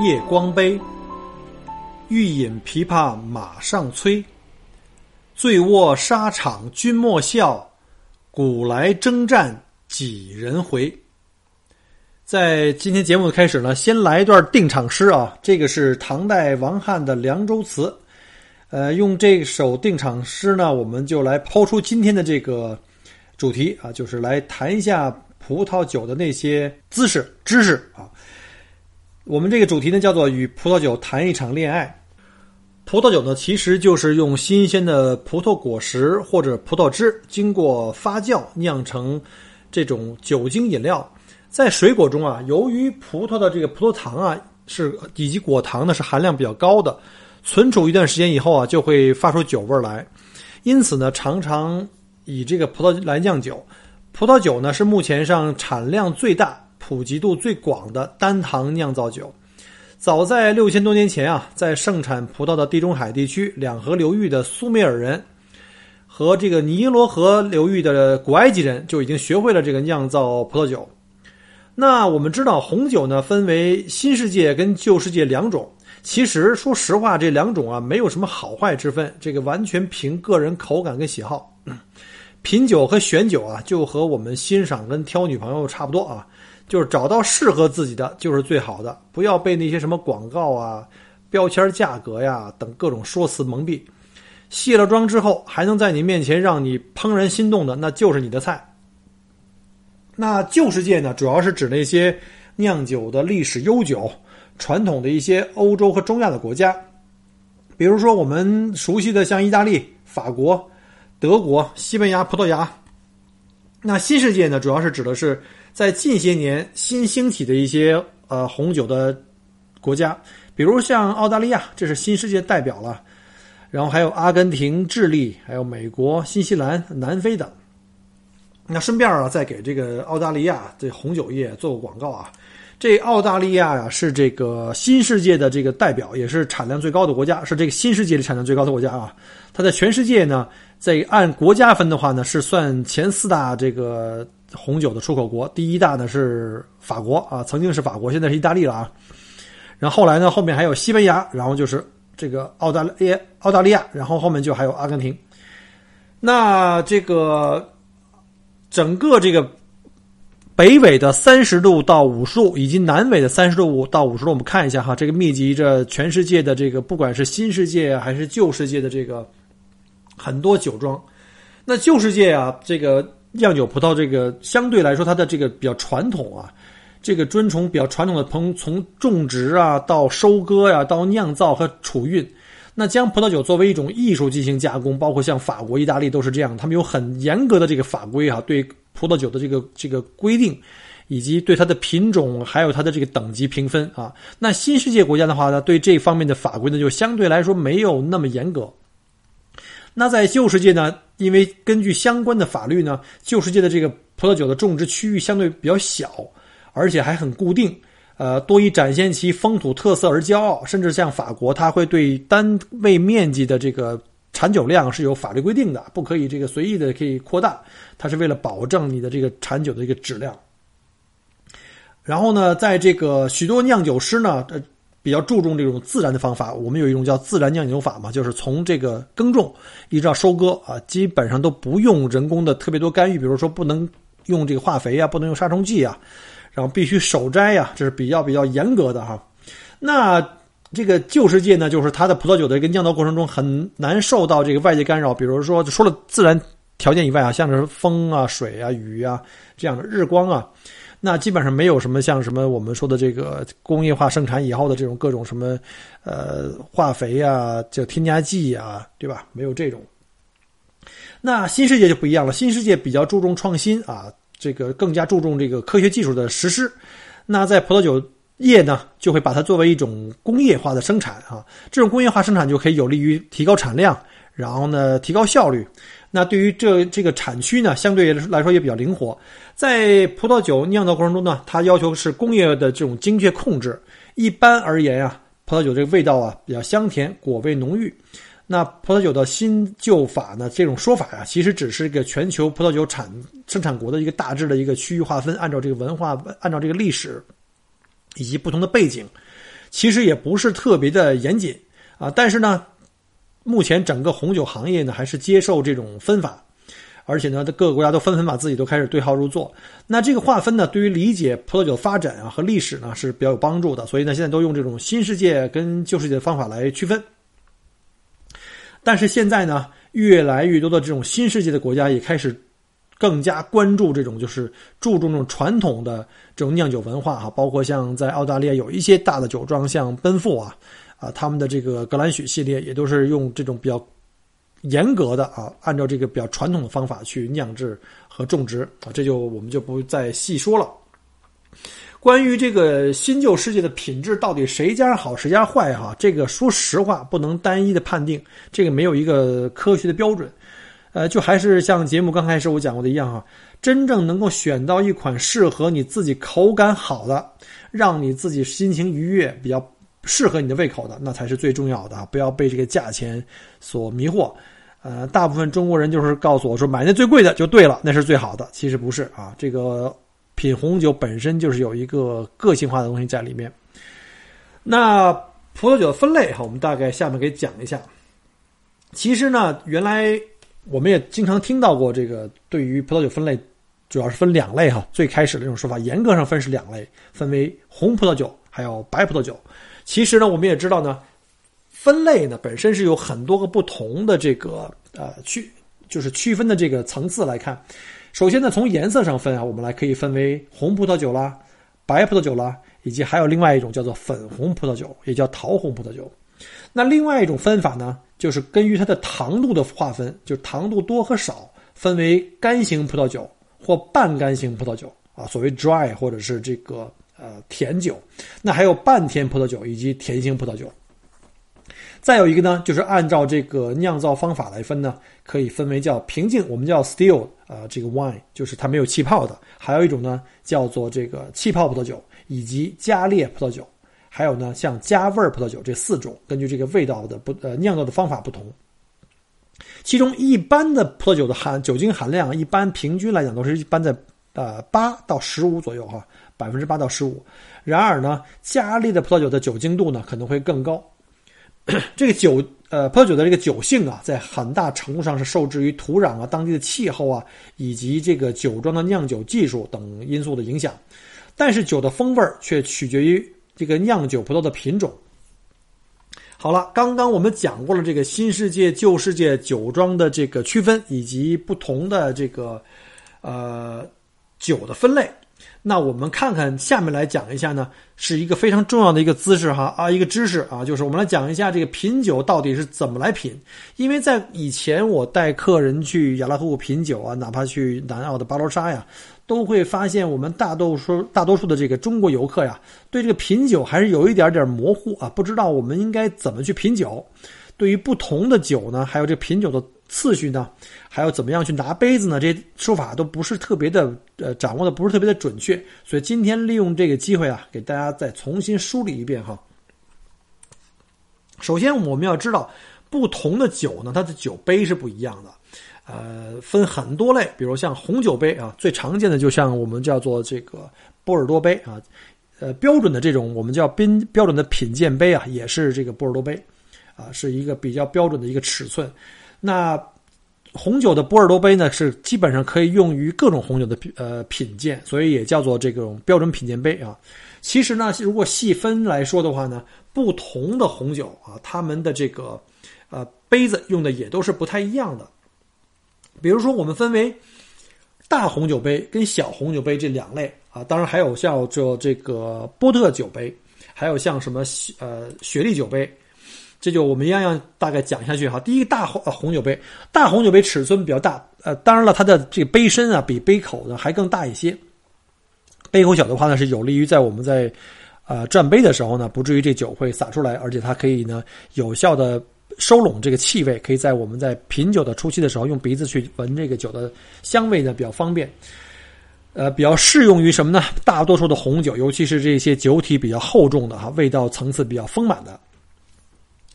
夜光杯，欲饮琵琶马上催。醉卧沙场君莫笑，古来征战几人回。在今天节目的开始呢，先来一段定场诗啊，这个是唐代王翰的《凉州词》。呃，用这首定场诗呢，我们就来抛出今天的这个主题啊，就是来谈一下葡萄酒的那些姿势、知识啊。我们这个主题呢，叫做“与葡萄酒谈一场恋爱”。葡萄酒呢，其实就是用新鲜的葡萄果实或者葡萄汁经过发酵酿成这种酒精饮料。在水果中啊，由于葡萄的这个葡萄糖啊是以及果糖呢是含量比较高的，存储一段时间以后啊，就会发出酒味来。因此呢，常常以这个葡萄来酿酒。葡萄酒呢，是目前上产量最大。普及度最广的单糖酿造酒，早在六千多年前啊，在盛产葡萄的地中海地区两河流域的苏美尔人和这个尼罗河流域的古埃及人就已经学会了这个酿造葡萄酒。那我们知道红酒呢，分为新世界跟旧世界两种。其实说实话，这两种啊没有什么好坏之分，这个完全凭个人口感跟喜好。品酒和选酒啊，就和我们欣赏跟挑女朋友差不多啊。就是找到适合自己的就是最好的，不要被那些什么广告啊、标签、价格呀等各种说辞蒙蔽。卸了妆之后还能在你面前让你怦然心动的，那就是你的菜。那旧世界呢，主要是指那些酿酒的历史悠久、传统的一些欧洲和中亚的国家，比如说我们熟悉的像意大利、法国、德国、西班牙、葡萄牙。那新世界呢，主要是指的是。在近些年新兴起的一些呃红酒的国家，比如像澳大利亚，这是新世界代表了，然后还有阿根廷、智利，还有美国、新西兰、南非等。那顺便啊，再给这个澳大利亚这红酒业做个广告啊。这澳大利亚呀，是这个新世界的这个代表，也是产量最高的国家，是这个新世界里产量最高的国家啊。它在全世界呢，在按国家分的话呢，是算前四大这个。红酒的出口国，第一大呢是法国啊，曾经是法国，现在是意大利了啊。然后后来呢，后面还有西班牙，然后就是这个澳大利，澳大利亚，然后后面就还有阿根廷。那这个整个这个北纬的三十度到五十度，以及南纬的三十度到五十度，我们看一下哈，这个密集着全世界的这个，不管是新世界还是旧世界的这个很多酒庄。那旧世界啊，这个。酿酒葡萄这个相对来说，它的这个比较传统啊，这个遵从比较传统的从从种植啊到收割呀到酿造和储运，那将葡萄酒作为一种艺术进行加工，包括像法国、意大利都是这样，他们有很严格的这个法规啊，对葡萄酒的这个这个规定，以及对它的品种还有它的这个等级评分啊。那新世界国家的话呢，对这方面的法规呢就相对来说没有那么严格。那在旧世界呢？因为根据相关的法律呢，旧世界的这个葡萄酒的种植区域相对比较小，而且还很固定，呃，多以展现其风土特色而骄傲。甚至像法国，它会对单位面积的这个产酒量是有法律规定的，不可以这个随意的可以扩大，它是为了保证你的这个产酒的一个质量。然后呢，在这个许多酿酒师呢，呃。比较注重这种自然的方法，我们有一种叫自然酿酒法嘛，就是从这个耕种一直到收割啊，基本上都不用人工的特别多干预，比如说不能用这个化肥啊，不能用杀虫剂啊，然后必须守摘呀，这是比较比较严格的哈。那这个旧世界呢，就是它的葡萄酒的一个酿造过程中很难受到这个外界干扰，比如说除了自然条件以外啊，像是风啊、水啊、雨啊这样的日光啊。那基本上没有什么像什么我们说的这个工业化生产以后的这种各种什么，呃，化肥啊，这添加剂啊，对吧？没有这种。那新世界就不一样了，新世界比较注重创新啊，这个更加注重这个科学技术的实施。那在葡萄酒业呢就会把它作为一种工业化的生产啊，这种工业化生产就可以有利于提高产量，然后呢提高效率。那对于这这个产区呢，相对来说也比较灵活。在葡萄酒酿造过程中呢，它要求是工业的这种精确控制。一般而言啊，葡萄酒这个味道啊比较香甜，果味浓郁。那葡萄酒的新旧法呢，这种说法啊，其实只是一个全球葡萄酒产生产国的一个大致的一个区域划分，按照这个文化，按照这个历史以及不同的背景，其实也不是特别的严谨啊。但是呢。目前整个红酒行业呢，还是接受这种分法，而且呢，各个国家都纷纷把自己都开始对号入座。那这个划分呢，对于理解葡萄酒发展啊和历史呢是比较有帮助的。所以呢，现在都用这种新世界跟旧世界的方法来区分。但是现在呢，越来越多的这种新世界的国家也开始更加关注这种，就是注重这种传统的这种酿酒文化哈，包括像在澳大利亚有一些大的酒庄，像奔富啊。啊，他们的这个格兰许系列也都是用这种比较严格的啊，按照这个比较传统的方法去酿制和种植啊，这就我们就不再细说了。关于这个新旧世界的品质到底谁家好谁家坏哈，这个说实话不能单一的判定，这个没有一个科学的标准。呃，就还是像节目刚开始我讲过的一样哈，真正能够选到一款适合你自己口感好的，让你自己心情愉悦比较。适合你的胃口的，那才是最重要的！不要被这个价钱所迷惑。呃，大部分中国人就是告诉我说，买那最贵的就对了，那是最好的。其实不是啊，这个品红酒本身就是有一个个性化的东西在里面。那葡萄酒的分类哈，我们大概下面给讲一下。其实呢，原来我们也经常听到过这个，对于葡萄酒分类，主要是分两类哈。最开始的这种说法，严格上分是两类，分为红葡萄酒还有白葡萄酒。其实呢，我们也知道呢，分类呢本身是有很多个不同的这个呃区，就是区分的这个层次来看。首先呢，从颜色上分啊，我们来可以分为红葡萄酒啦、白葡萄酒啦，以及还有另外一种叫做粉红葡萄酒，也叫桃红葡萄酒。那另外一种分法呢，就是根据它的糖度的划分，就是糖度多和少，分为干型葡萄酒或半干型葡萄酒啊，所谓 dry 或者是这个。呃，甜酒，那还有半甜葡萄酒以及甜型葡萄酒。再有一个呢，就是按照这个酿造方法来分呢，可以分为叫平静，我们叫 still，呃，这个 wine 就是它没有气泡的；还有一种呢，叫做这个气泡葡萄酒以及加烈葡萄酒；还有呢，像加味儿葡萄酒这四种，根据这个味道的不呃酿造的方法不同。其中一般的葡萄酒的含酒精含量，一般平均来讲都是一般在呃八到十五左右哈。百分之八到十五，然而呢，加烈的葡萄酒的酒精度呢可能会更高。这个酒，呃，葡萄酒的这个酒性啊，在很大程度上是受制于土壤啊、当地的气候啊，以及这个酒庄的酿酒技术等因素的影响。但是酒的风味却取决于这个酿酒葡萄的品种。好了，刚刚我们讲过了这个新世界、旧世界酒庄的这个区分，以及不同的这个呃酒的分类。那我们看看下面来讲一下呢，是一个非常重要的一个姿势哈啊，一个知识啊，就是我们来讲一下这个品酒到底是怎么来品。因为在以前我带客人去雅拉河谷品酒啊，哪怕去南澳的巴罗沙呀，都会发现我们大多数大多数的这个中国游客呀，对这个品酒还是有一点点模糊啊，不知道我们应该怎么去品酒。对于不同的酒呢，还有这品酒的。次序呢，还要怎么样去拿杯子呢？这些说法都不是特别的，呃，掌握的不是特别的准确。所以今天利用这个机会啊，给大家再重新梳理一遍哈。首先我们要知道，不同的酒呢，它的酒杯是不一样的，呃，分很多类，比如像红酒杯啊，最常见的就像我们叫做这个波尔多杯啊，呃，标准的这种我们叫宾标准的品鉴杯啊，也是这个波尔多杯，啊，是一个比较标准的一个尺寸。那红酒的波尔多杯呢，是基本上可以用于各种红酒的品呃品鉴，所以也叫做这种标准品鉴杯啊。其实呢，如果细分来说的话呢，不同的红酒啊，它们的这个呃杯子用的也都是不太一样的。比如说，我们分为大红酒杯跟小红酒杯这两类啊，当然还有叫做这个波特酒杯，还有像什么呃雪莉酒杯。这就我们一样样大概讲下去哈。第一个大红红酒杯，大红酒杯尺寸比较大，呃，当然了，它的这个杯身啊比杯口呢还更大一些。杯口小的话呢，是有利于在我们在呃转杯的时候呢，不至于这酒会洒出来，而且它可以呢有效的收拢这个气味，可以在我们在品酒的初期的时候用鼻子去闻这个酒的香味呢比较方便。呃，比较适用于什么呢？大多数的红酒，尤其是这些酒体比较厚重的哈，味道层次比较丰满的。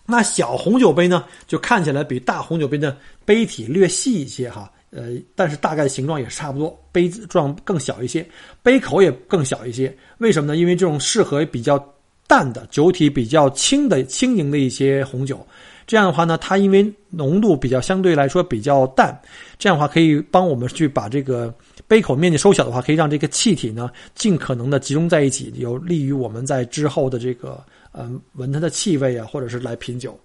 那小红酒杯呢，就看起来比大红酒杯的杯体略细一些哈，呃，但是大概形状也差不多，杯子状更小一些，杯口也更小一些。为什么呢？因为这种适合比较淡的酒体比较轻的轻盈的一些红酒，这样的话呢，它因为浓度比较相对来说比较淡，这样的话可以帮我们去把这个。杯口面积收小的话，可以让这个气体呢尽可能的集中在一起，有利于我们在之后的这个呃闻它的气味啊，或者是来品酒。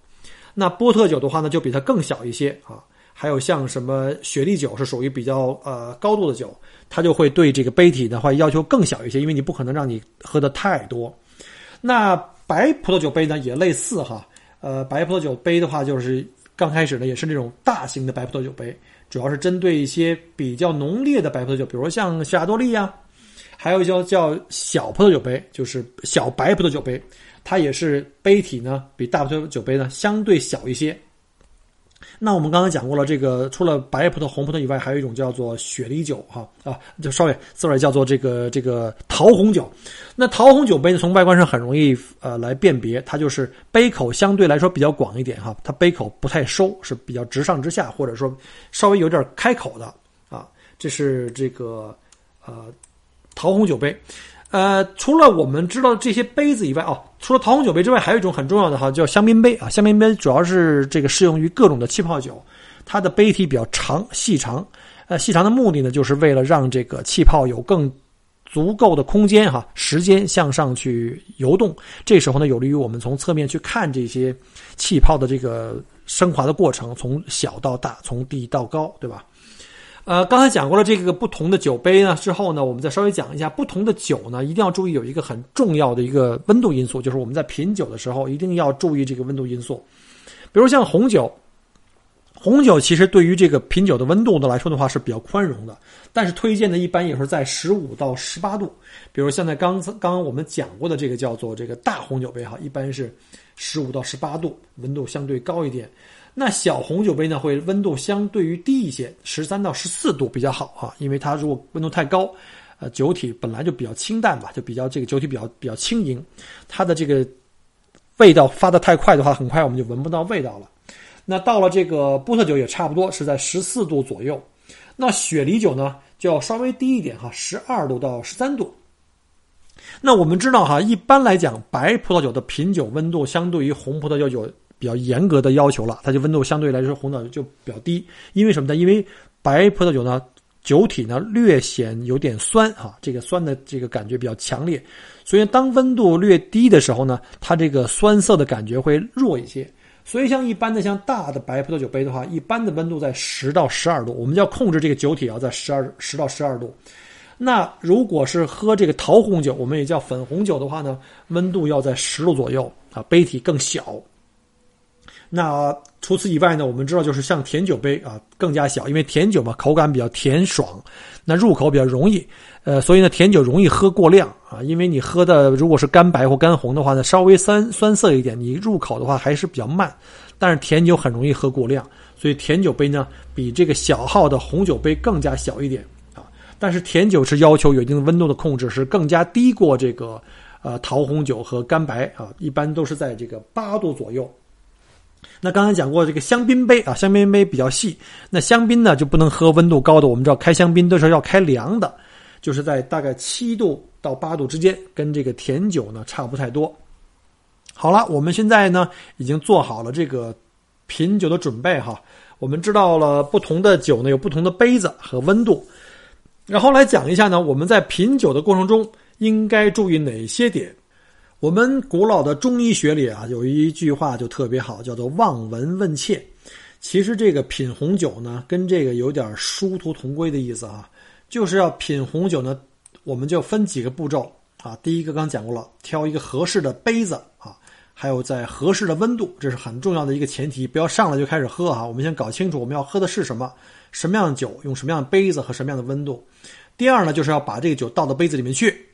那波特酒的话呢，就比它更小一些啊。还有像什么雪莉酒是属于比较呃高度的酒，它就会对这个杯体的话要求更小一些，因为你不可能让你喝的太多。那白葡萄酒杯呢也类似哈，呃，白葡萄酒杯的话就是刚开始呢也是那种大型的白葡萄酒杯。主要是针对一些比较浓烈的白葡萄酒，比如像霞多利呀，还有一叫叫小葡萄酒杯，就是小白葡萄酒杯，它也是杯体呢比大葡萄酒杯呢相对小一些。那我们刚刚讲过了，这个除了白葡萄、红葡萄以外，还有一种叫做雪梨酒，哈啊，就稍微字儿叫做这个这个桃红酒。那桃红酒杯呢，从外观上很容易呃来辨别，它就是杯口相对来说比较广一点哈，它杯口不太收，是比较直上直下，或者说稍微有点开口的啊。这是这个呃桃红酒杯。呃，除了我们知道这些杯子以外，哦，除了桃红酒杯之外，还有一种很重要的哈，叫香槟杯啊。香槟杯主要是这个适用于各种的气泡酒，它的杯体比较长、细长。呃，细长的目的呢，就是为了让这个气泡有更足够的空间哈，时间向上去游动。这时候呢，有利于我们从侧面去看这些气泡的这个升华的过程，从小到大，从低到高，对吧？呃，刚才讲过了这个不同的酒杯呢，之后呢，我们再稍微讲一下不同的酒呢，一定要注意有一个很重要的一个温度因素，就是我们在品酒的时候一定要注意这个温度因素。比如像红酒，红酒其实对于这个品酒的温度的来说的话是比较宽容的，但是推荐的一般也是在十五到十八度。比如现在刚刚刚我们讲过的这个叫做这个大红酒杯哈，一般是十五到十八度，温度相对高一点。那小红酒杯呢，会温度相对于低一些，十三到十四度比较好哈，因为它如果温度太高，呃，酒体本来就比较清淡吧，就比较这个酒体比较比较轻盈，它的这个味道发的太快的话，很快我们就闻不到味道了。那到了这个波特酒也差不多是在十四度左右，那雪梨酒呢就要稍微低一点哈，十二度到十三度。那我们知道哈，一般来讲，白葡萄酒的品酒温度相对于红葡萄酒有。比较严格的要求了，它就温度相对来说红枣就比较低，因为什么呢？因为白葡萄酒呢，酒体呢略显有点酸哈，这个酸的这个感觉比较强烈，所以当温度略低的时候呢，它这个酸涩的感觉会弱一些。所以像一般的像大的白葡萄酒杯的话，一般的温度在十到十二度，我们要控制这个酒体要在十二十到十二度。那如果是喝这个桃红酒，我们也叫粉红酒的话呢，温度要在十度左右啊，杯体更小。那除此以外呢？我们知道，就是像甜酒杯啊，更加小，因为甜酒嘛，口感比较甜爽，那入口比较容易，呃，所以呢，甜酒容易喝过量啊。因为你喝的如果是干白或干红的话呢，稍微酸酸涩一点，你入口的话还是比较慢。但是甜酒很容易喝过量，所以甜酒杯呢，比这个小号的红酒杯更加小一点啊。但是甜酒是要求有一定的温度的控制，是更加低过这个呃桃红酒和干白啊，一般都是在这个八度左右。那刚才讲过这个香槟杯啊，香槟杯比较细。那香槟呢就不能喝温度高的，我们知道开香槟都是要开凉的，就是在大概七度到八度之间，跟这个甜酒呢差不太多。好了，我们现在呢已经做好了这个品酒的准备哈。我们知道了不同的酒呢有不同的杯子和温度，然后来讲一下呢我们在品酒的过程中应该注意哪些点。我们古老的中医学里啊，有一句话就特别好，叫做“望闻问切”。其实这个品红酒呢，跟这个有点殊途同归的意思啊，就是要品红酒呢，我们就分几个步骤啊。第一个刚讲过了，挑一个合适的杯子啊，还有在合适的温度，这是很重要的一个前提，不要上来就开始喝啊。我们先搞清楚我们要喝的是什么，什么样的酒，用什么样的杯子和什么样的温度。第二呢，就是要把这个酒倒到杯子里面去。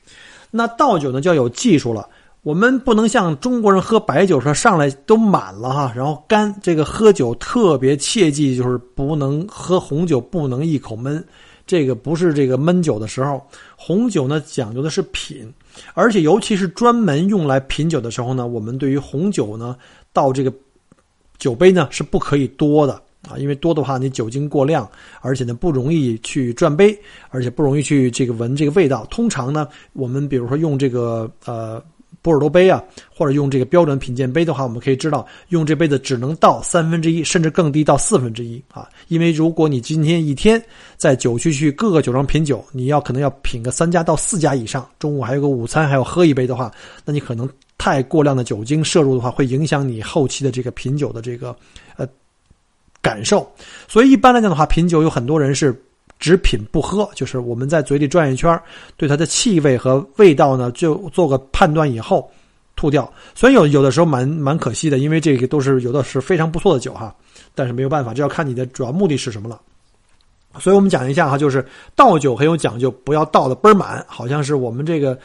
那倒酒呢，就要有技术了。我们不能像中国人喝白酒说上来都满了哈，然后干。这个喝酒特别切记，就是不能喝红酒，不能一口闷。这个不是这个闷酒的时候。红酒呢讲究的是品，而且尤其是专门用来品酒的时候呢，我们对于红酒呢，倒这个酒杯呢是不可以多的啊，因为多的话你酒精过量，而且呢不容易去转杯，而且不容易去这个闻这个味道。通常呢，我们比如说用这个呃。波尔多杯啊，或者用这个标准品鉴杯的话，我们可以知道，用这杯子只能倒三分之一，甚至更低到四分之一啊。因为如果你今天一天在酒区去各个酒庄品酒，你要可能要品个三家到四家以上，中午还有个午餐，还要喝一杯的话，那你可能太过量的酒精摄入的话，会影响你后期的这个品酒的这个呃感受。所以一般来讲的话，品酒有很多人是。只品不喝，就是我们在嘴里转一圈，对它的气味和味道呢，就做个判断以后吐掉。所以有有的时候蛮蛮可惜的，因为这个都是有的是非常不错的酒哈，但是没有办法，这要看你的主要目的是什么了。所以我们讲一下哈，就是倒酒很有讲究，不要倒的倍儿满，好像是我们这个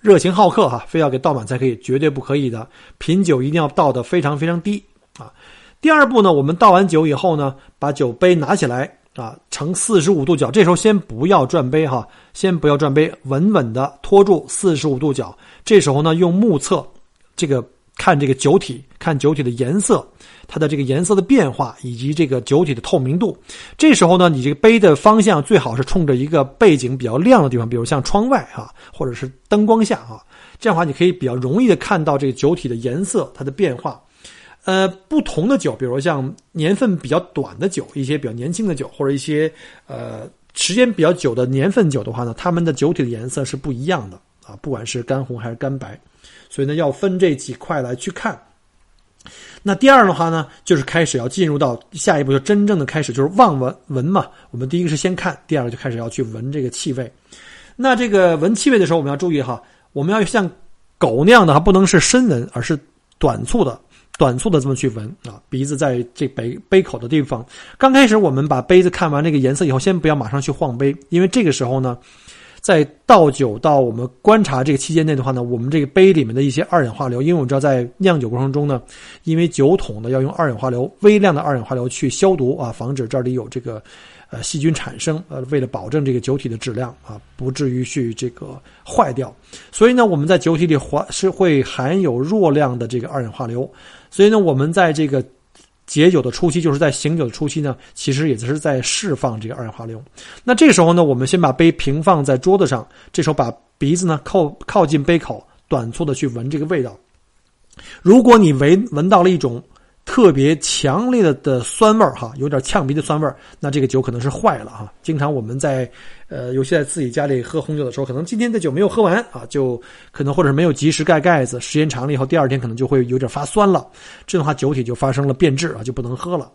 热情好客哈，非要给倒满才可以，绝对不可以的。品酒一定要倒的非常非常低啊。第二步呢，我们倒完酒以后呢，把酒杯拿起来。啊，呈四十五度角，这时候先不要转杯哈，先不要转杯，稳稳的托住四十五度角。这时候呢，用目测这个看这个酒体，看酒体的颜色，它的这个颜色的变化以及这个酒体的透明度。这时候呢，你这个杯的方向最好是冲着一个背景比较亮的地方，比如像窗外哈，或者是灯光下哈，这样的话你可以比较容易的看到这个酒体的颜色它的变化。呃，不同的酒，比如像年份比较短的酒，一些比较年轻的酒，或者一些呃时间比较久的年份酒的话呢，它们的酒体的颜色是不一样的啊，不管是干红还是干白，所以呢要分这几块来去看。那第二的话呢，就是开始要进入到下一步，就真正的开始就是望闻闻嘛。我们第一个是先看，第二个就开始要去闻这个气味。那这个闻气味的时候，我们要注意哈，我们要像狗那样的哈，不能是深闻，而是短促的。短促的这么去闻啊，鼻子在这杯杯口的地方。刚开始我们把杯子看完这个颜色以后，先不要马上去晃杯，因为这个时候呢，在倒酒到我们观察这个期间内的话呢，我们这个杯里面的一些二氧化硫，因为我们知道在酿酒过程中呢，因为酒桶呢要用二氧化硫微量的二氧化硫去消毒啊，防止这里有这个呃细菌产生，呃，为了保证这个酒体的质量啊，不至于去这个坏掉，所以呢，我们在酒体里含是会含有弱量的这个二氧化硫。所以呢，我们在这个解酒的初期，就是在醒酒的初期呢，其实也就是在释放这个二氧化硫。那这个时候呢，我们先把杯平放在桌子上，这时候把鼻子呢靠靠近杯口，短促的去闻这个味道。如果你闻闻到了一种。特别强烈的的酸味儿哈，有点呛鼻的酸味儿，那这个酒可能是坏了哈。经常我们在，呃，尤其在自己家里喝红酒的时候，可能今天的酒没有喝完啊，就可能或者是没有及时盖盖子，时间长了以后，第二天可能就会有点发酸了。这样的话，酒体就发生了变质啊，就不能喝了。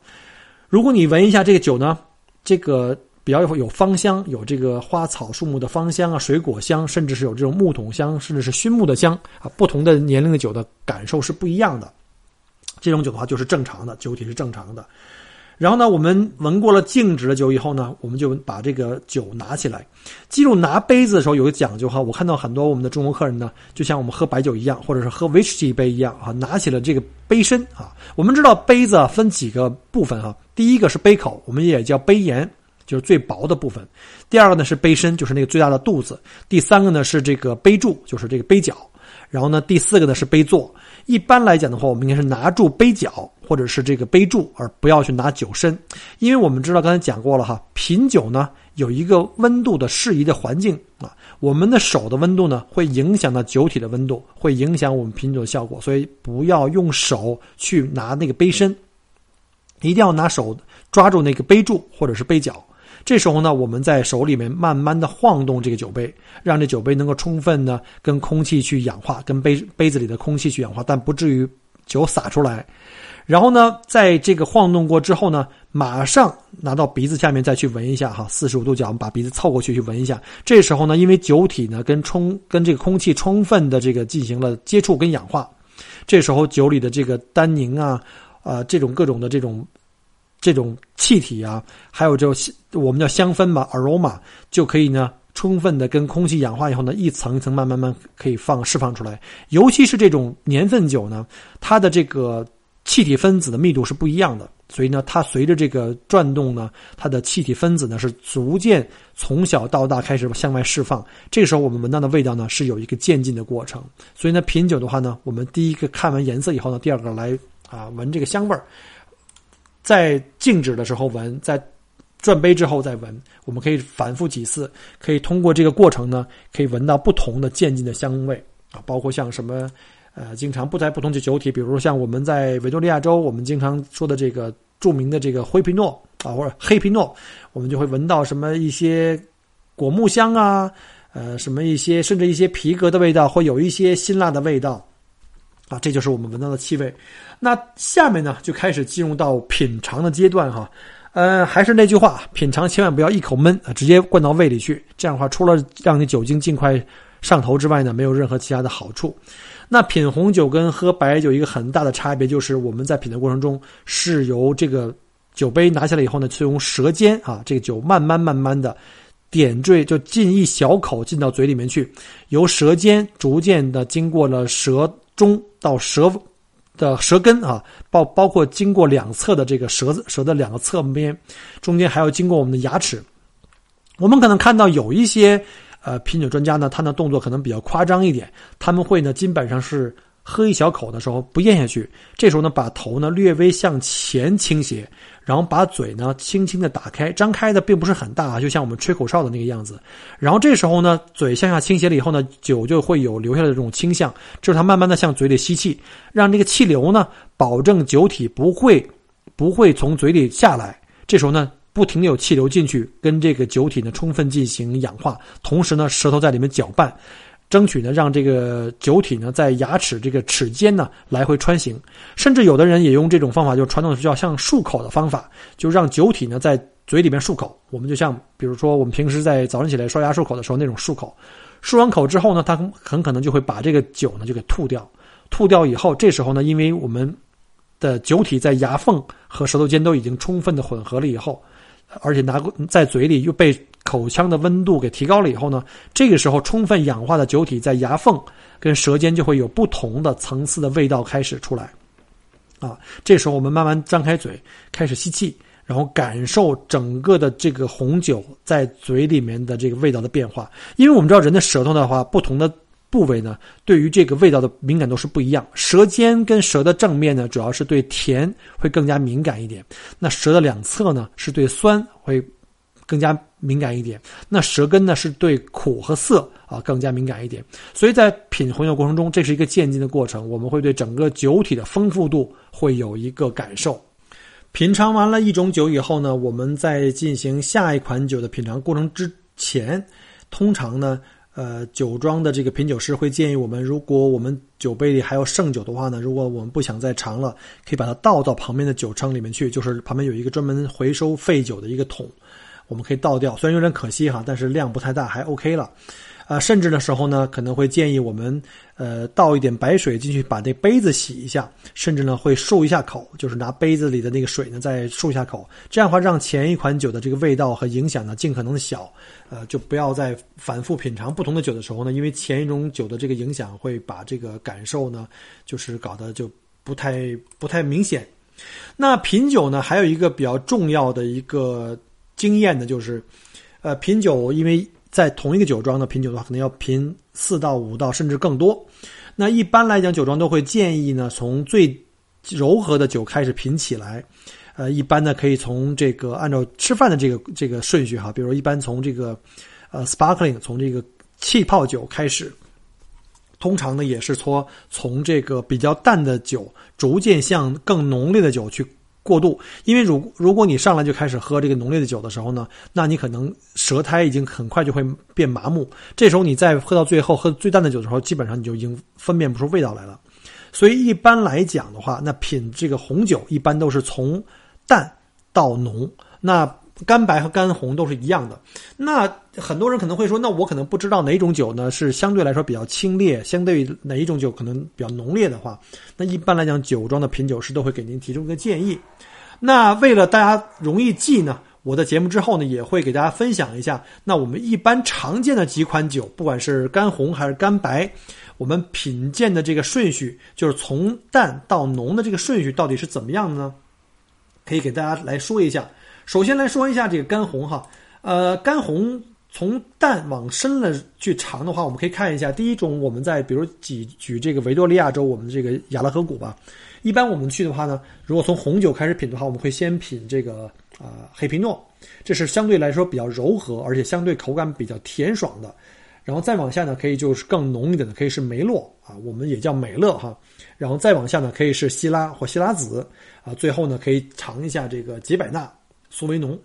如果你闻一下这个酒呢，这个比较有有芳香，有这个花草树木的芳香啊，水果香，甚至是有这种木桶香，甚至是熏木的香啊，不同的年龄的酒的感受是不一样的。这种酒的话就是正常的酒体是正常的，然后呢，我们闻过了静止的酒以后呢，我们就把这个酒拿起来。记住拿杯子的时候有个讲究哈，我看到很多我们的中国客人呢，就像我们喝白酒一样，或者是喝威士忌杯一样啊，拿起了这个杯身啊。我们知道杯子分几个部分哈，第一个是杯口，我们也叫杯沿，就是最薄的部分；第二个呢是杯身，就是那个最大的肚子；第三个呢是这个杯柱，就是这个杯角；然后呢第四个呢是杯座。一般来讲的话，我们应该是拿住杯脚或者是这个杯柱，而不要去拿酒身，因为我们知道刚才讲过了哈，品酒呢有一个温度的适宜的环境啊，我们的手的温度呢会影响到酒体的温度，会影响我们品酒的效果，所以不要用手去拿那个杯身，一定要拿手抓住那个杯柱或者是杯角。这时候呢，我们在手里面慢慢的晃动这个酒杯，让这酒杯能够充分呢跟空气去氧化，跟杯杯子里的空气去氧化，但不至于酒洒出来。然后呢，在这个晃动过之后呢，马上拿到鼻子下面再去闻一下哈，四十五度角，我们把鼻子凑过去去闻一下。这时候呢，因为酒体呢跟充跟这个空气充分的这个进行了接触跟氧化，这时候酒里的这个单宁啊，啊这种各种的这种。这种气体啊，还有这我们叫香氛嘛，aroma 就可以呢充分的跟空气氧化以后呢，一层一层慢慢慢可以放释放出来。尤其是这种年份酒呢，它的这个气体分子的密度是不一样的，所以呢，它随着这个转动呢，它的气体分子呢是逐渐从小到大开始向外释放。这个时候我们闻到的味道呢是有一个渐进的过程。所以呢，品酒的话呢，我们第一个看完颜色以后呢，第二个来啊闻这个香味儿。在静止的时候闻，在转杯之后再闻，我们可以反复几次，可以通过这个过程呢，可以闻到不同的渐进的香味啊，包括像什么，呃，经常不在不同的酒体，比如说像我们在维多利亚州，我们经常说的这个著名的这个灰皮诺啊，或者黑皮诺，我们就会闻到什么一些果木香啊，呃，什么一些甚至一些皮革的味道，或有一些辛辣的味道。啊，这就是我们闻到的气味。那下面呢，就开始进入到品尝的阶段哈。呃，还是那句话，品尝千万不要一口闷啊，直接灌到胃里去。这样的话，除了让你酒精尽快上头之外呢，没有任何其他的好处。那品红酒跟喝白酒一个很大的差别就是，我们在品的过程中是由这个酒杯拿下来以后呢，是用舌尖啊，这个酒慢慢慢慢的点缀，就进一小口进到嘴里面去，由舌尖逐渐的经过了舌。中到舌的舌根啊，包包括经过两侧的这个舌子舌的两个侧边，中间还要经过我们的牙齿。我们可能看到有一些呃品酒专家呢，他的动作可能比较夸张一点，他们会呢基本上是。喝一小口的时候不咽下去，这时候呢把头呢略微向前倾斜，然后把嘴呢轻轻的打开，张开的并不是很大，就像我们吹口哨的那个样子。然后这时候呢嘴向下倾斜了以后呢，酒就会有留下来的这种倾向，就是它慢慢的向嘴里吸气，让这个气流呢保证酒体不会不会从嘴里下来。这时候呢不停的有气流进去，跟这个酒体呢充分进行氧化，同时呢舌头在里面搅拌。争取呢，让这个酒体呢在牙齿这个齿间呢来回穿行，甚至有的人也用这种方法，就传统的叫像漱口的方法，就让酒体呢在嘴里面漱口。我们就像比如说我们平时在早上起来刷牙漱口的时候那种漱口，漱完口之后呢，他很可能就会把这个酒呢就给吐掉。吐掉以后，这时候呢，因为我们的酒体在牙缝和舌头间都已经充分的混合了以后，而且拿在嘴里又被。口腔的温度给提高了以后呢，这个时候充分氧化的酒体在牙缝跟舌尖就会有不同的层次的味道开始出来，啊，这时候我们慢慢张开嘴，开始吸气，然后感受整个的这个红酒在嘴里面的这个味道的变化。因为我们知道人的舌头的话，不同的部位呢，对于这个味道的敏感度是不一样。舌尖跟舌的正面呢，主要是对甜会更加敏感一点，那舌的两侧呢，是对酸会。更加敏感一点，那舌根呢是对苦和涩啊更加敏感一点，所以在品红酒过程中，这是一个渐进的过程，我们会对整个酒体的丰富度会有一个感受。品尝完了一种酒以后呢，我们在进行下一款酒的品尝过程之前，通常呢，呃，酒庄的这个品酒师会建议我们，如果我们酒杯里还有剩酒的话呢，如果我们不想再尝了，可以把它倒到旁边的酒称里面去，就是旁边有一个专门回收废酒的一个桶。我们可以倒掉，虽然有点可惜哈，但是量不太大，还 OK 了。啊，甚至的时候呢，可能会建议我们，呃，倒一点白水进去，把那杯子洗一下，甚至呢会漱一下口，就是拿杯子里的那个水呢再漱一下口。这样的话，让前一款酒的这个味道和影响呢尽可能的小。呃，就不要再反复品尝不同的酒的时候呢，因为前一种酒的这个影响会把这个感受呢，就是搞得就不太不太明显。那品酒呢，还有一个比较重要的一个。经验的就是，呃，品酒，因为在同一个酒庄的品酒的话，可能要品四到五道，甚至更多。那一般来讲，酒庄都会建议呢，从最柔和的酒开始品起来。呃，一般呢，可以从这个按照吃饭的这个这个顺序哈，比如一般从这个呃 sparkling，从这个气泡酒开始。通常呢，也是说从这个比较淡的酒，逐渐向更浓烈的酒去。过度，因为如如果你上来就开始喝这个浓烈的酒的时候呢，那你可能舌苔已经很快就会变麻木。这时候你再喝到最后喝最淡的酒的时候，基本上你就已经分辨不出味道来了。所以一般来讲的话，那品这个红酒一般都是从淡到浓。那干白和干红都是一样的。那很多人可能会说，那我可能不知道哪种酒呢是相对来说比较清冽，相对于哪一种酒可能比较浓烈的话，那一般来讲，酒庄的品酒师都会给您提出一个建议。那为了大家容易记呢，我在节目之后呢，也会给大家分享一下。那我们一般常见的几款酒，不管是干红还是干白，我们品鉴的这个顺序，就是从淡到浓的这个顺序到底是怎么样的呢？可以给大家来说一下。首先来说一下这个干红哈，呃，干红从淡往深了去尝的话，我们可以看一下。第一种，我们在比如举举这个维多利亚州，我们这个亚拉河谷吧。一般我们去的话呢，如果从红酒开始品的话，我们会先品这个啊黑皮诺，这是相对来说比较柔和，而且相对口感比较甜爽的。然后再往下呢，可以就是更浓一点的，可以是梅洛啊，我们也叫美乐哈。然后再往下呢，可以是希拉或希拉子啊。最后呢，可以尝一下这个杰百纳苏维浓，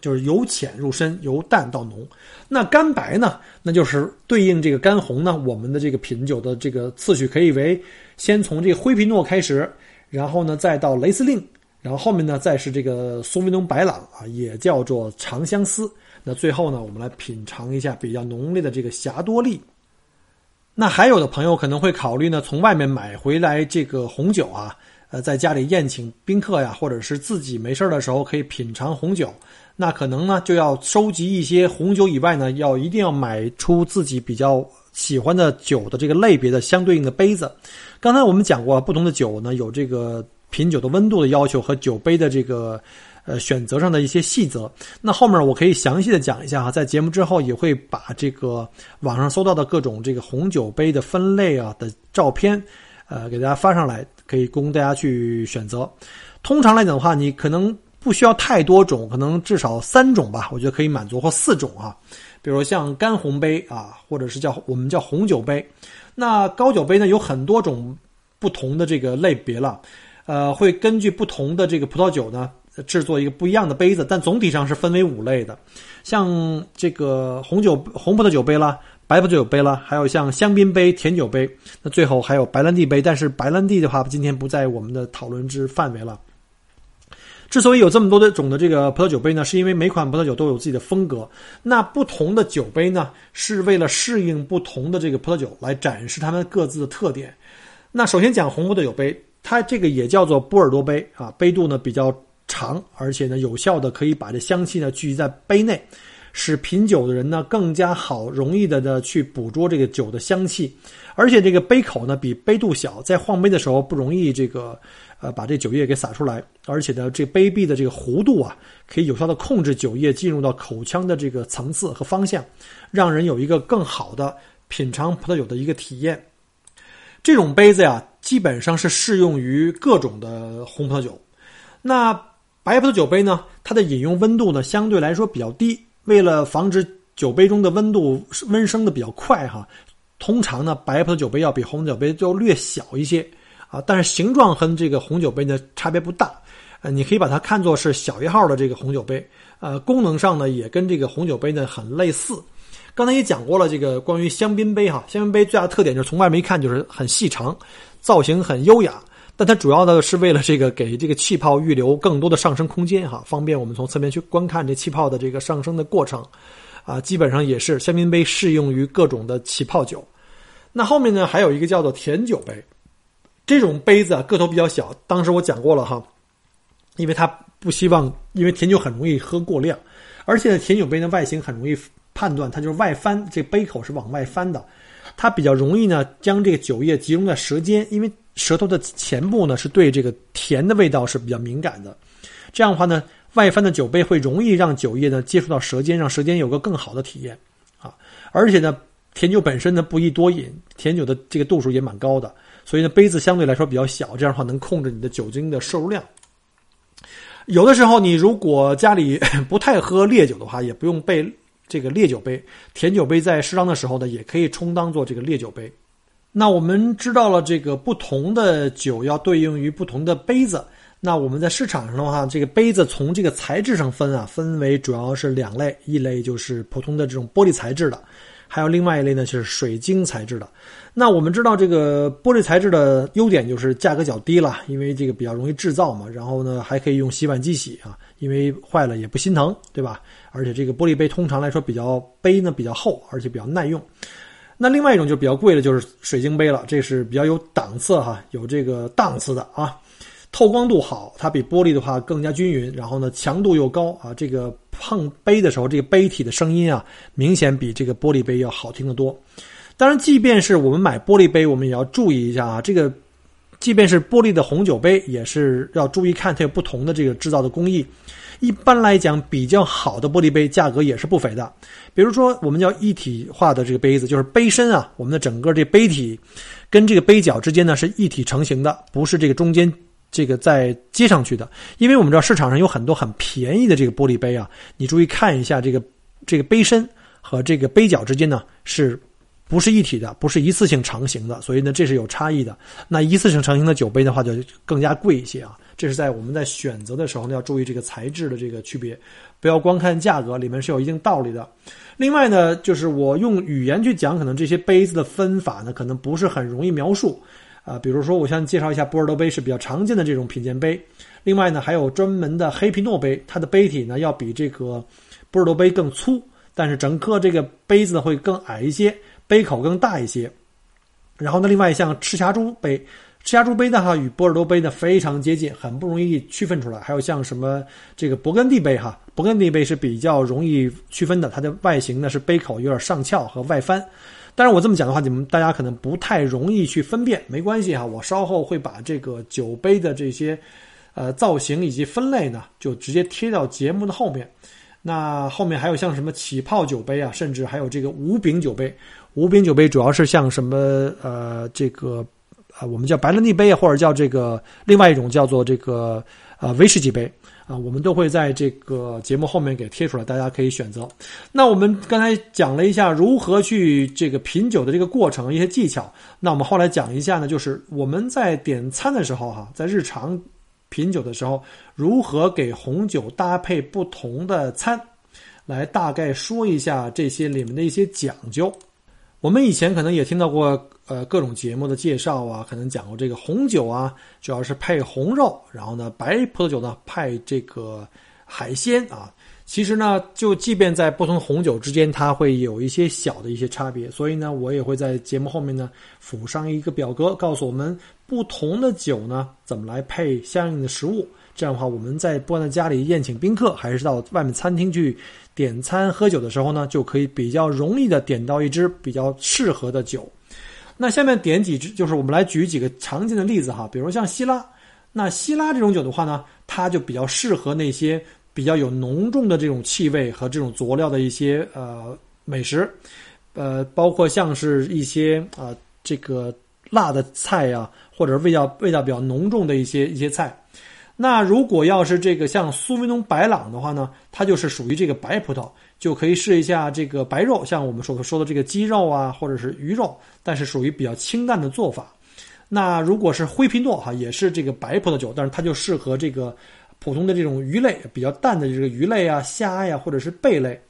就是由浅入深，由淡到浓。那干白呢，那就是对应这个干红呢，我们的这个品酒的这个次序可以为。先从这个灰皮诺开始，然后呢，再到雷司令，然后后面呢，再是这个苏维农白朗啊，也叫做长相思。那最后呢，我们来品尝一下比较浓烈的这个霞多丽。那还有的朋友可能会考虑呢，从外面买回来这个红酒啊，呃，在家里宴请宾客呀，或者是自己没事的时候可以品尝红酒。那可能呢，就要收集一些红酒以外呢，要一定要买出自己比较喜欢的酒的这个类别的相对应的杯子。刚才我们讲过，不同的酒呢有这个品酒的温度的要求和酒杯的这个呃选择上的一些细则。那后面我可以详细的讲一下哈，在节目之后也会把这个网上搜到的各种这个红酒杯的分类啊的照片，呃给大家发上来，可以供大家去选择。通常来讲的话，你可能不需要太多种，可能至少三种吧，我觉得可以满足或四种啊。比如像干红杯啊，或者是叫我们叫红酒杯。那高酒杯呢有很多种不同的这个类别了，呃，会根据不同的这个葡萄酒呢制作一个不一样的杯子，但总体上是分为五类的，像这个红酒红葡萄酒杯啦，白葡萄酒杯了，还有像香槟杯、甜酒杯，那最后还有白兰地杯，但是白兰地的话今天不在我们的讨论之范围了。之所以有这么多的种的这个葡萄酒杯呢，是因为每款葡萄酒都有自己的风格。那不同的酒杯呢，是为了适应不同的这个葡萄酒，来展示它们各自的特点。那首先讲红葡萄酒杯，它这个也叫做波尔多杯啊，杯度呢比较长，而且呢有效的可以把这香气呢聚集在杯内，使品酒的人呢更加好容易的的去捕捉这个酒的香气。而且这个杯口呢比杯度小，在晃杯的时候不容易这个。呃，把这酒液给洒出来，而且呢，这杯壁的这个弧度啊，可以有效的控制酒液进入到口腔的这个层次和方向，让人有一个更好的品尝葡萄酒的一个体验。这种杯子呀，基本上是适用于各种的红葡萄酒。那白葡萄酒杯呢，它的饮用温度呢相对来说比较低，为了防止酒杯中的温度温升的比较快哈，通常呢，白葡萄酒杯要比红酒杯就略小一些。啊，但是形状和这个红酒杯呢差别不大，呃，你可以把它看作是小一号的这个红酒杯，呃，功能上呢也跟这个红酒杯呢很类似。刚才也讲过了，这个关于香槟杯哈，香槟杯最大的特点就是从外面一看就是很细长，造型很优雅，但它主要的是为了这个给这个气泡预留更多的上升空间哈，方便我们从侧面去观看这气泡的这个上升的过程，啊，基本上也是香槟杯适用于各种的起泡酒。那后面呢还有一个叫做甜酒杯。这种杯子啊，个头比较小。当时我讲过了哈，因为它不希望，因为甜酒很容易喝过量，而且呢，甜酒杯的外形很容易判断，它就是外翻，这杯口是往外翻的，它比较容易呢将这个酒液集中在舌尖，因为舌头的前部呢是对这个甜的味道是比较敏感的。这样的话呢，外翻的酒杯会容易让酒液呢接触到舌尖，让舌尖有个更好的体验啊。而且呢，甜酒本身呢不宜多饮，甜酒的这个度数也蛮高的。所以呢，杯子相对来说比较小，这样的话能控制你的酒精的摄入量。有的时候，你如果家里不太喝烈酒的话，也不用备这个烈酒杯，甜酒杯在适当的时候呢，也可以充当做这个烈酒杯。那我们知道了，这个不同的酒要对应于不同的杯子。那我们在市场上的话，这个杯子从这个材质上分啊，分为主要是两类，一类就是普通的这种玻璃材质的。还有另外一类呢，就是水晶材质的。那我们知道，这个玻璃材质的优点就是价格较低了，因为这个比较容易制造嘛。然后呢，还可以用洗碗机洗啊，因为坏了也不心疼，对吧？而且这个玻璃杯通常来说比较杯呢比较厚，而且比较耐用。那另外一种就比较贵的，就是水晶杯了，这是比较有档次哈，有这个档次的啊。透光度好，它比玻璃的话更加均匀，然后呢强度又高啊，这个碰杯的时候，这个杯体的声音啊，明显比这个玻璃杯要好听得多。当然，即便是我们买玻璃杯，我们也要注意一下啊，这个。即便是玻璃的红酒杯，也是要注意看它有不同的这个制造的工艺。一般来讲，比较好的玻璃杯价格也是不菲的。比如说，我们叫一体化的这个杯子，就是杯身啊，我们的整个这杯体跟这个杯角之间呢是一体成型的，不是这个中间这个再接上去的。因为我们知道市场上有很多很便宜的这个玻璃杯啊，你注意看一下这个这个杯身和这个杯角之间呢是。不是一体的，不是一次性成型的，所以呢，这是有差异的。那一次性成型的酒杯的话，就更加贵一些啊。这是在我们在选择的时候呢，要注意这个材质的这个区别，不要光看价格，里面是有一定道理的。另外呢，就是我用语言去讲，可能这些杯子的分法呢，可能不是很容易描述啊。比如说，我先介绍一下波尔多杯是比较常见的这种品鉴杯。另外呢，还有专门的黑皮诺杯，它的杯体呢要比这个波尔多杯更粗，但是整个这个杯子呢会更矮一些。杯口更大一些，然后呢，另外像赤霞珠杯，赤霞珠杯的话与波尔多杯呢非常接近，很不容易区分出来。还有像什么这个勃艮第杯哈，勃艮第杯是比较容易区分的，它的外形呢是杯口有点上翘和外翻。但是我这么讲的话，你们大家可能不太容易去分辨，没关系哈，我稍后会把这个酒杯的这些呃造型以及分类呢，就直接贴到节目的后面。那后面还有像什么起泡酒杯啊，甚至还有这个无柄酒杯。无冰酒杯主要是像什么呃，这个啊，我们叫白兰地杯啊，或者叫这个另外一种叫做这个呃威士忌杯啊，我们都会在这个节目后面给贴出来，大家可以选择。那我们刚才讲了一下如何去这个品酒的这个过程，一些技巧。那我们后来讲一下呢，就是我们在点餐的时候哈，在日常。品酒的时候，如何给红酒搭配不同的餐，来大概说一下这些里面的一些讲究。我们以前可能也听到过，呃，各种节目的介绍啊，可能讲过这个红酒啊，主要是配红肉，然后呢，白葡萄酒呢配这个海鲜啊。其实呢，就即便在不同红酒之间，它会有一些小的一些差别。所以呢，我也会在节目后面呢附上一个表格，告诉我们不同的酒呢怎么来配相应的食物。这样的话，我们在不管在家里宴请宾客，还是到外面餐厅去点餐喝酒的时候呢，就可以比较容易的点到一支比较适合的酒。那下面点几支，就是我们来举几个常见的例子哈，比如像希拉。那希拉这种酒的话呢，它就比较适合那些。比较有浓重的这种气味和这种佐料的一些呃美食，呃，包括像是一些啊这个辣的菜呀，或者味道味道比较浓重的一些一些菜。那如果要是这个像苏维农白朗的话呢，它就是属于这个白葡萄，就可以试一下这个白肉，像我们所说的这个鸡肉啊，或者是鱼肉，但是属于比较清淡的做法。那如果是灰皮诺哈，也是这个白葡萄酒，但是它就适合这个。普通的这种鱼类比较淡的这个鱼类啊，虾呀，或者是贝类。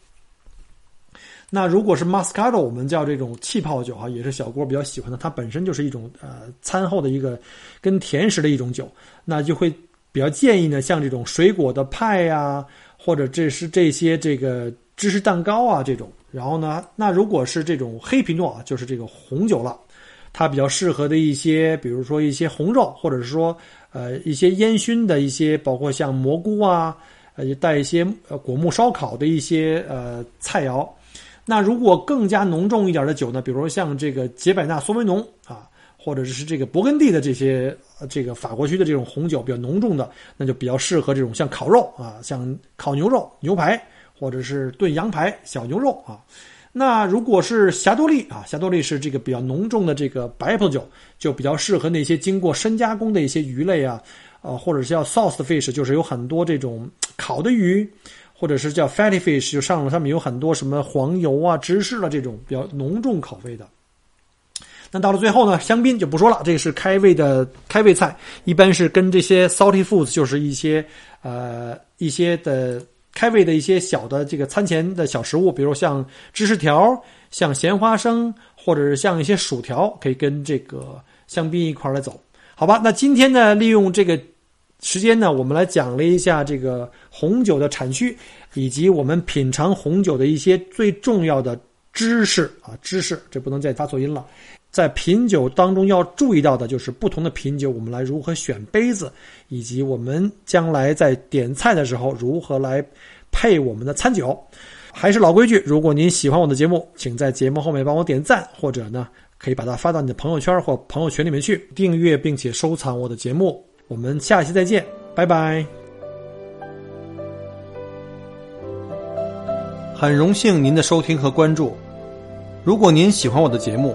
那如果是 Moscato，我们叫这种气泡酒哈，也是小郭比较喜欢的。它本身就是一种呃餐后的一个跟甜食的一种酒，那就会比较建议呢，像这种水果的派呀，或者这是这些这个芝士蛋糕啊这种。然后呢，那如果是这种黑皮诺啊，就是这个红酒了，它比较适合的一些，比如说一些红肉，或者是说。呃，一些烟熏的一些，包括像蘑菇啊，呃，带一些呃果木烧烤的一些呃菜肴。那如果更加浓重一点的酒呢，比如说像这个杰百纳苏维浓啊，或者是这个勃艮第的这些这个法国区的这种红酒比较浓重的，那就比较适合这种像烤肉啊，像烤牛肉、牛排，或者是炖羊排、小牛肉啊。那如果是霞多丽啊，霞多丽是这个比较浓重的这个白葡萄酒，就比较适合那些经过深加工的一些鱼类啊，呃，或者叫 sauce fish，就是有很多这种烤的鱼，或者是叫 fatty fish，就上上面有很多什么黄油啊、芝士了这种比较浓重口味的。那到了最后呢，香槟就不说了，这个是开胃的开胃菜，一般是跟这些 salty foods，就是一些呃一些的。开胃的一些小的这个餐前的小食物，比如像芝士条、像咸花生，或者是像一些薯条，可以跟这个香槟一块儿来走，好吧？那今天呢，利用这个时间呢，我们来讲了一下这个红酒的产区，以及我们品尝红酒的一些最重要的知识啊，知识，这不能再发错音了。在品酒当中要注意到的就是不同的品酒，我们来如何选杯子，以及我们将来在点菜的时候如何来配我们的餐酒。还是老规矩，如果您喜欢我的节目，请在节目后面帮我点赞，或者呢可以把它发到你的朋友圈或朋友群里面去订阅并且收藏我的节目。我们下期再见，拜拜。很荣幸您的收听和关注。如果您喜欢我的节目，